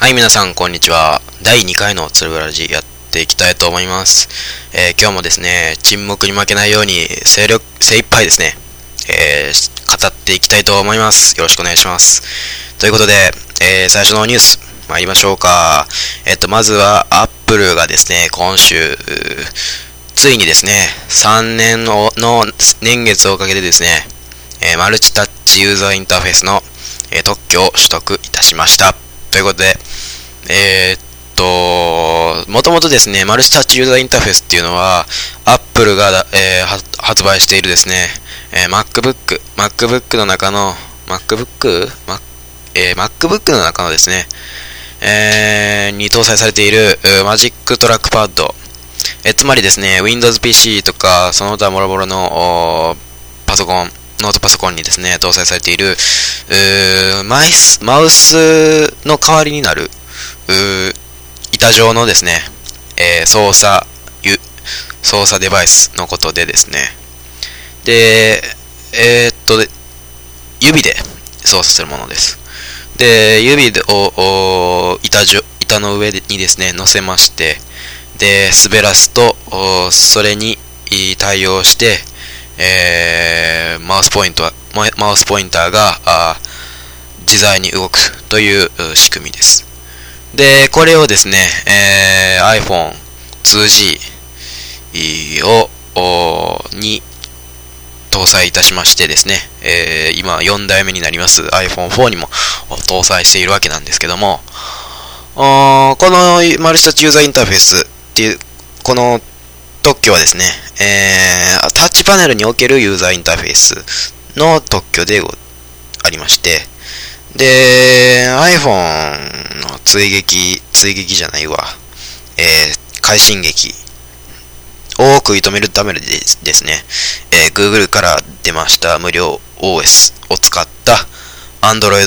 はい、皆さん、こんにちは。第2回のつるぶらじやっていきたいと思います。えー今日もですね、沈黙に負けないように精力、精一杯ですね、えー語っていきたいと思います。よろしくお願いします。ということで、えー最初のニュース、参りましょうか。えっ、と、まずは、アップルがですね、今週、ついにですね、3年のの年月をかけてですね、えマルチタッチユーザーインターフェースの、え特許を取得いたしました。ということで、えーっと、もともとですね、マルチタッチユーザーインターフェースっていうのは、Apple が、えー発売しているですね、えー MacBook、MacBook の中の、MacBook? Mac えー MacBook の中のですね、えーに搭載されている、マジックトラックパッド、えーつまりですね、Windows PC とか、その他もろもろのパソコン、ノートパソコンにですね、搭載されている、うーマイス、マウスの代わりになる、板状のですね、えー操作、操作デバイスのことでですね、で、えーっと、指で操作するものです。で、指でを、板じょ板の上にですね、乗せまして、で、滑らすと、それに対応して、えーマウスポイントは、マウスポインターが、あー自在に動くという仕組みです。で、これをですね、えー iPhone 2G を、に搭載いたしましてですね、えー今4代目になります iPhone4 にも搭載しているわけなんですけども、このマルチタッチユーザーインターフェースっていう、この特許はですね、えータッチパネルにおけるユーザーインターフェースの特許でありまして、で、iPhone の追撃、追撃じゃないわ、えー快進撃を食い止めるためでですね、えー Google から出ました無料 OS を使った Android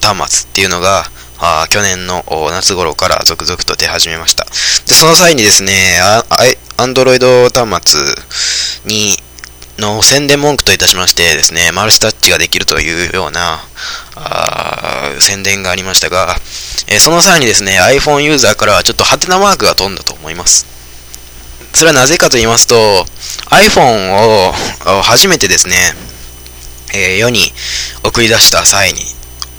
端末っていうのが、あ去年の夏頃から続々と出始めました。で、その際にですね、Android 端末に、の宣伝文句といたしましてですね、マルチタッチができるというような、あ宣伝がありましたが、えーその際にですね、iPhone ユーザーからはちょっとハテナマークが飛んだと思います。それはなぜかと言いますと、iPhone を初めてですね、えー世に送り出した際に、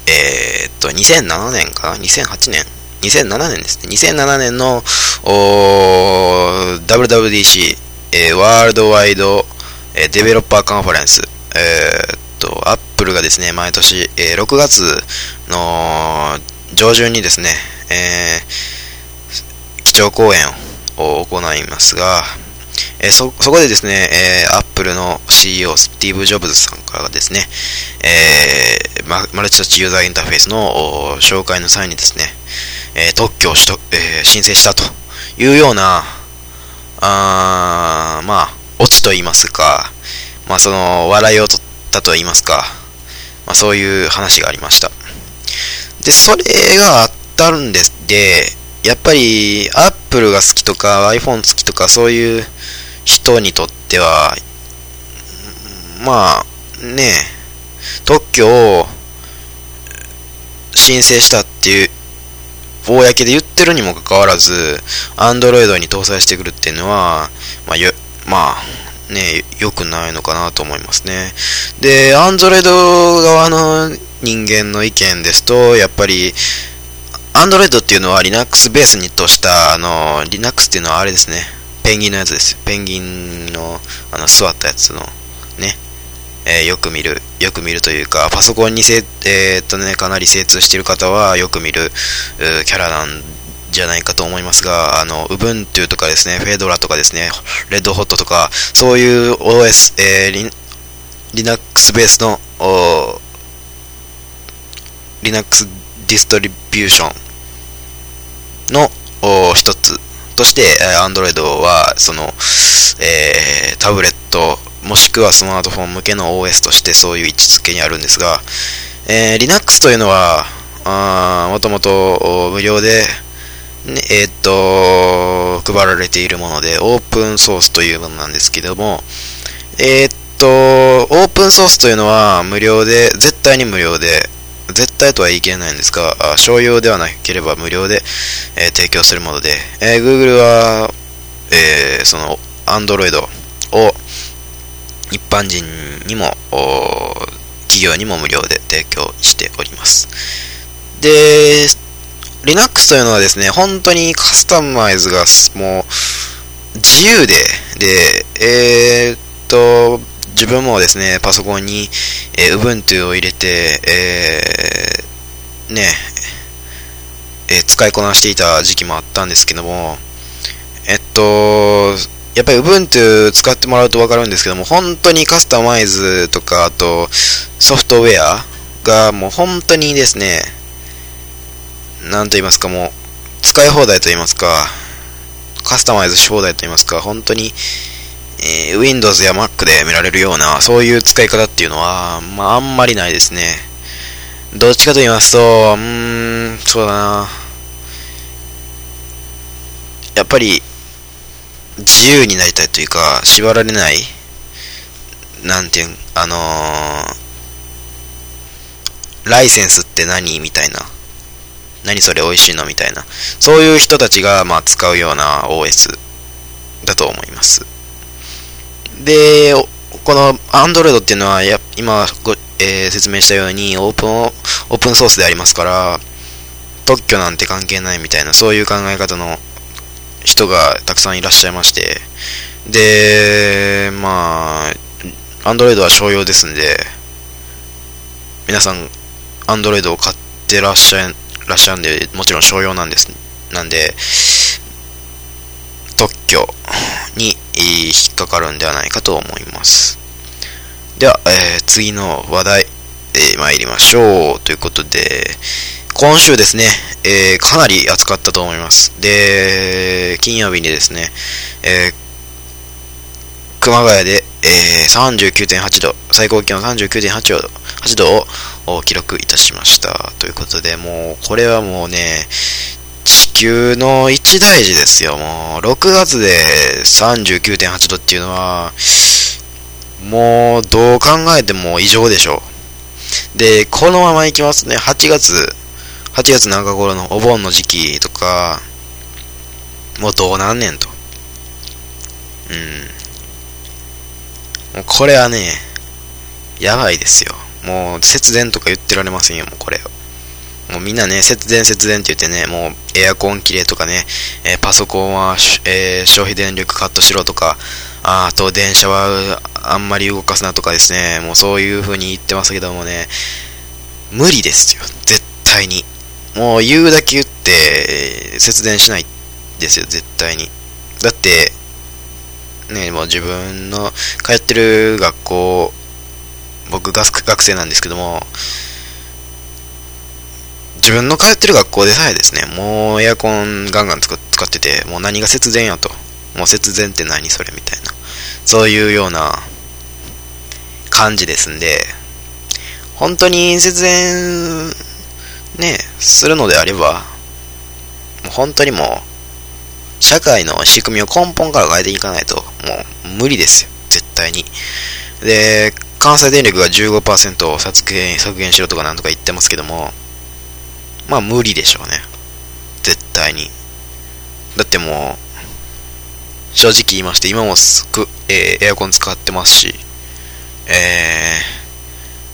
えーっと、2007年かな ?2008 年 ?2007 年ですね。2007年の WWDC、えーワールドワイド、えーデベロッパーカンファレンス、えーっと、Apple がですね、毎年、えー6月の上旬にですね、えー基調講演を行いますが、えーそ、そこでですね、えー、Apple の CEO、スティーブ・ジョブズさんからですね、えーマルチタッチユーザーインターフェースのお紹介の際にですね、え特許を取得、え申請したというような、あーまあ、オチと言いますか、まあ、その、笑いを取ったと言いますか、まあ、そういう話がありました。で、それがあったんです。で、やっぱり、Apple が好きとか、iPhone 好きとか、そういう人にとっては、まあ、ね特許を申請したっていう、公で言ってるにもかかわらず、Android に搭載してくるっていうのは、まあ、よ、まあ、ね、良くないのかなと思いますね。で、Android 側の人間の意見ですと、やっぱり、Android っていうのは Linux ベースにとした、あの、Linux っていうのはあれですね。ペンギンのやつです。ペンギンの、あの、座ったやつの、ね。えーよく見る、よく見るというか、パソコンにせ、えーっとね、かなり精通している方はよく見る、うキャラなんじゃないかと思いますが、あの、Ubuntu とかですね、Fedora とかですね、Red Hot とか、そういう OS、えー Linux ベースの、お Linux ディストリビューションのお一つとして、Android は、その、えータブレット、もしくはスマートフォン向けの OS としてそういう位置づけにあるんですが、えー Linux というのは、あもともと無料で、ね、えーっと、配られているもので、オープンソースというものなんですけども、えーっと、オープンソースというのは無料で、絶対に無料で、絶対とは言い切れないんですが、商用ではなければ無料で、えー、提供するもので、えー、Google は、えー、その Android を一般人にも、企業にも無料で提供しております。で、Linux というのはですね、本当にカスタマイズがもう自由で、で、えー、っと、自分もですね、パソコンに、えー、Ubuntu を入れて、えー、ね、えー、使いこなしていた時期もあったんですけども、えっと、やっぱり Ubuntu 使ってもらうとわかるんですけども、本当にカスタマイズとか、あと、ソフトウェアがもう本当にですね、なんと言いますか、もう、使い放題と言いますか、カスタマイズし放題と言いますか、本当に、えー、Windows や Mac で見られるような、そういう使い方っていうのは、まあ、あんまりないですね。どっちかと言いますと、うーん、そうだな。やっぱり、自由になりたいというか、縛られない、なんていう、あのー、ライセンスって何みたいな。何それ美味しいのみたいな。そういう人たちが、まあ、使うような OS だと思います。で、この Android っていうのはや、今ご、えー、説明したようにオープン、オープンソースでありますから、特許なんて関係ないみたいな、そういう考え方の人がたくさんいらっしゃいまして、で、まあ、Android は商用ですんで、皆さん、Android を買ってらっしゃいらっしゃるんで、もちろん商用なんです。なんで、特許に引っかかるんではないかと思います。では、えー、次の話題、えー、参りましょう。ということで、今週ですね、えー、かなり暑かったと思います。で、金曜日にですね、えー、熊谷で、えー、39.8度、最高気温39.8度 ,8 度を記録いたしました。ということで、もう、これはもうね、地球の一大事ですよ。もう、6月で39.8度っていうのは、もう、どう考えても異常でしょう。で、このままいきますね。8月、8月中頃のお盆の時期とか、もうどうなんねんと。うん。もうこれはね、やばいですよ。もう節電とか言ってられませんよ、もうこれ。もうみんなね、節電節電って言ってね、もうエアコン切れとかね、えー、パソコンは、えー、消費電力カットしろとか、ああと電車はあんまり動かすなとかですね、もうそういう風に言ってますけどもね、無理ですよ、絶対に。もう言うだけ言って、節電しないですよ、絶対に。だって、ね、もう自分の通ってる学校、僕が学生なんですけども、自分の通ってる学校でさえですね、もうエアコンガンガン使ってて、もう何が節電やと。もう節電って何それみたいな。そういうような感じですんで、本当に節電、ね、するのであれば、もう本当にもう、社会の仕組みを根本から変えていかないと、もう無理ですよ。絶対に。で、関西電力が15%削減、削減しろとかなんとか言ってますけども、まあ無理でしょうね。絶対に。だってもう、正直言いまして、今もすく、えー、エアコン使ってますし、え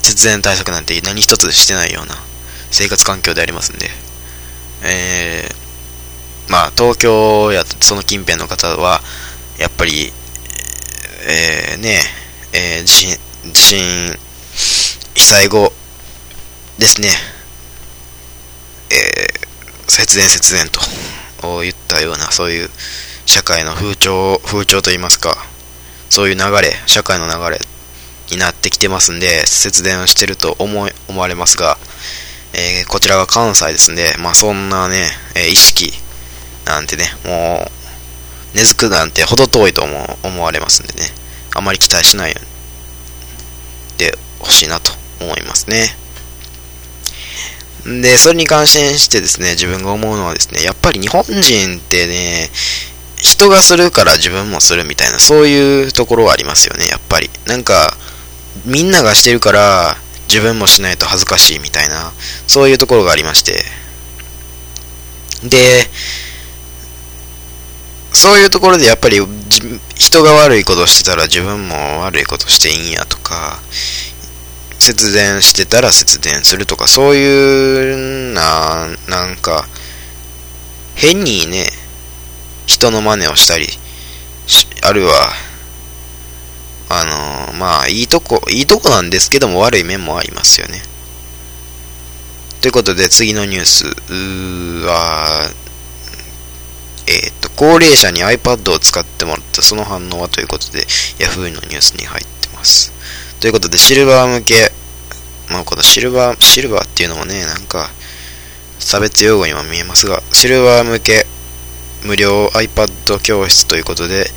ー、節電対策なんて何一つしてないような生活環境でありますんで、えー、まあ東京やその近辺の方は、やっぱり、えー、ね、えー、地震、地震、被災後ですね、えー、節電節電と言ったような、そういう社会の風潮、風潮といいますか、そういう流れ、社会の流れになってきてますんで、節電をしてると思思われますが、えー、こちらが関西ですんで、まあそんなね、えー、意識なんてね、もう、根付くなんて程遠いと思思われますんでね、あまり期待しないようにでほしいなと思いますね。で、それに関心してですね、自分が思うのはですね、やっぱり日本人ってね、人がするから自分もするみたいな、そういうところはありますよね、やっぱり。なんか、みんながしてるから、自分もしないと恥ずかしいみたいな、そういうところがありまして。で、そういうところでやっぱり人が悪いことしてたら自分も悪いことしていいんやとか、節電してたら節電するとか、そういうな、なんか、変にね、人の真似をしたり、あるいは、まあ、いいとこ、いいとこなんですけども悪い面もありますよね。ということで、次のニュース。うーは、えっ、と、高齢者に iPad を使ってもらった。その反応はということで、Yahoo のニュースに入ってます。ということで、シルバー向け、まあ、このシルバー、シルバーっていうのもね、なんか、差別用語にも見えますが、シルバー向け。無料 iPad 教室ということで、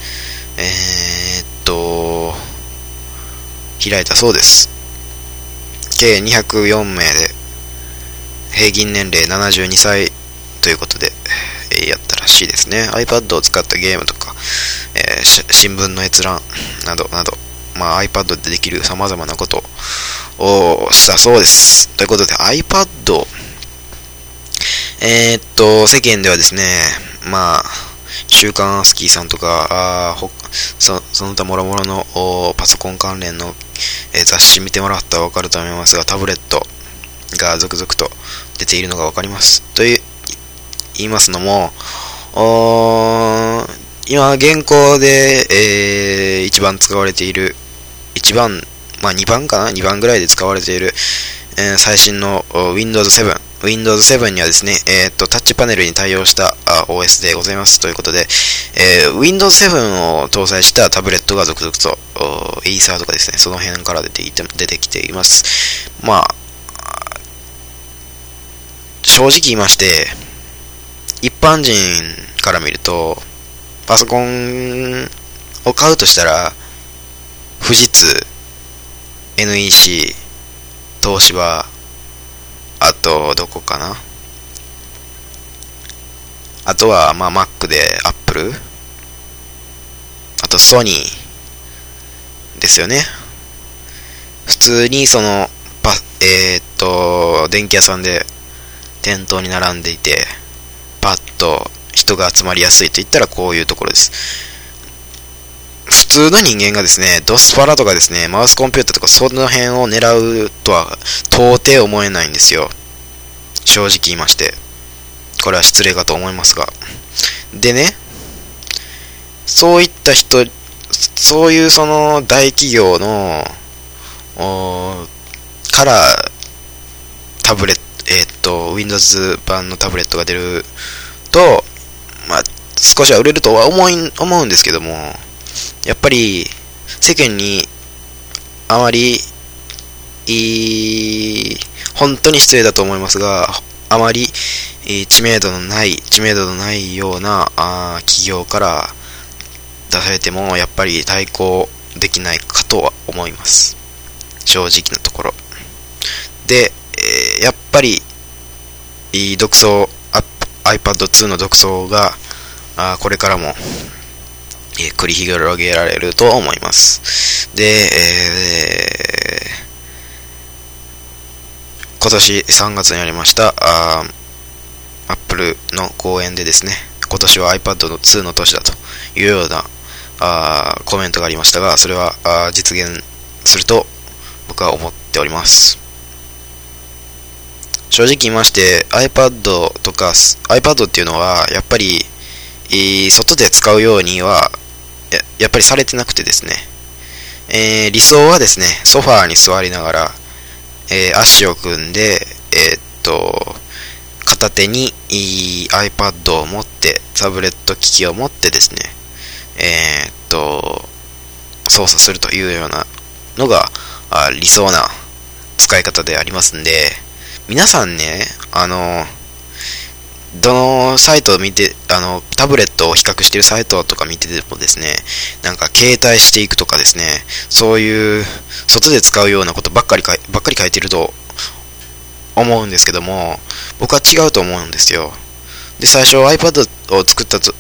えー、っと、開いたそうです。計204名で、平均年齢72歳ということで、え、やったらしいですね。iPad を使ったゲームとか、えー、新聞の閲覧などなど、まあ、iPad でできる様々なことをしたそうです。ということで iPad、えー、っと、世間ではですね、まあ、週刊スキーさんとか、あそその他もろもろのパソコン関連の、え、雑誌見てもらったらわかると思いますが、タブレットが続々と出ているのがわかります。という、言いますのも、今、現行で、えー、一番使われている、一番、まあ2番かな ?2 番ぐらいで使われている、えー、最新の Windows 7。Windows 7にはですね、えっ、と、タッチパネルに対応した OS でございます。ということで、えー、Windows 7を搭載したタブレットが続々と、エイサーとかですね、その辺から出ていて出てきています。まあ、正直言いまして、一般人から見ると、パソコンを買うとしたら、富士通、NEC、東芝、あと、どこかな？あとは、まあ、Mac で Apple、あと、ソニーですよね。普通に、その、パ、えー、っと、電気屋さんで店頭に並んでいて、パッと人が集まりやすいと言ったらこういうところです。普通の人間がですね、ドスパラとかですね、マウスコンピュータとかその辺を狙うとは到底思えないんですよ。正直言いまして。これは失礼かと思いますが。でね、そういった人、そういうその大企業の、からタブレット、えっ、と、Windows 版のタブレットが出ると、まあ、少しは売れるとは思い、思うんですけども、やっぱり、世間に、あまり、本当に失礼だと思いますが、あまり、知名度のない、知名度のないようなあ企業から出されても、やっぱり対抗できないかとは思います。正直なところ。で、え、やっぱり、独創、iPad2 の独創が、あこれからも、え、繰り広げられると思います。で、えー、今年3月にありました、あ Apple の講演でですね、今年は iPad2 の年だというようなあコメントがありましたが、それはあ実現すると僕は思っております。正直言いまして iPad とか iPad っていうのはやっぱり、外で使うようにはややっぱりされてなくてですね、えー、理想はですねソファーに座りながら、えー、足を組んで、えー、っと片手に iPad を持ってタブレット機器を持ってですねえっと操作するというようなのが理想な使い方でありますんで、皆さんね、あの、どのサイトを見て、あの、タブレットを比較してるサイトとか見ててもですね、なんか携帯していくとかですね、そういう、外で使うようなことばっかりかばっかり書いてると思うんですけども、僕は違うと思うんですよ。で、最初 iPad を作ったと、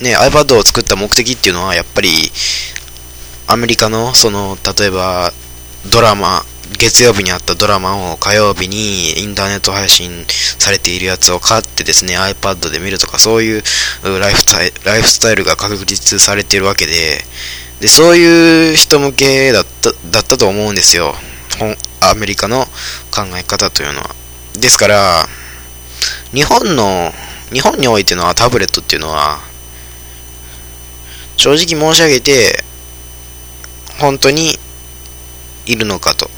ね、iPad を作った目的っていうのは、やっぱり、アメリカの、その、例えば、ドラマ、月曜日にあったドラマを火曜日にインターネット配信されているやつを買ってですね、iPad で見るとか、そういうライフスタイルライフスタイルが確立されているわけで、で、そういう人向けだった、だったと思うんですよ。アメリカの考え方というのは。ですから、日本の、日本においてのタブレットっていうのは、正直申し上げて、本当にいるのかと。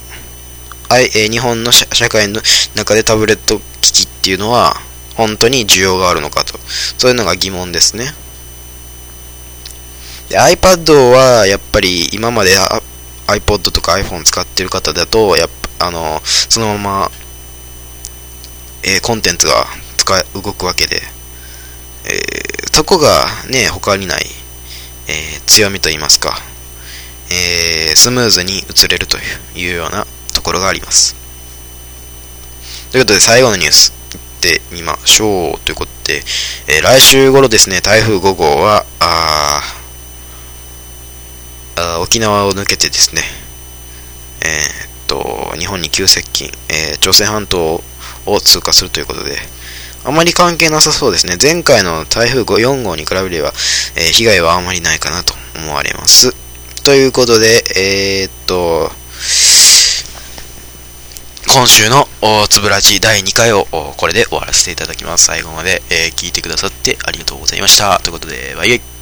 あいえー、日本の社会の中でタブレット機器っていうのは、本当に需要があるのかと。そういうのが疑問ですね。で iPad はやっぱり今まで iPod とか iPhone 使ってる方だと、やっぱ、あの、そのまま、えー、コンテンツが使動くわけで、えー、そこがね、他にない、えー、強みと言いますか、えスムーズに移れるというようなところがあります。ということで、最後のニュース、いってみましょう。ということで、え来週頃ですね、台風5号は、ああ沖縄を抜けてですね、えー、っと、日本に急接近、えー、朝鮮半島を通過するということで、あまり関係なさそうですね。前回の台風4号に比べれば、え、被害はあまりないかなと思われます。ということで、え、っと、今週のつぶらじ第2回をこれで終わらせていただきます。最後まで、えー、聞いてくださってありがとうございました。ということで、バイバイ。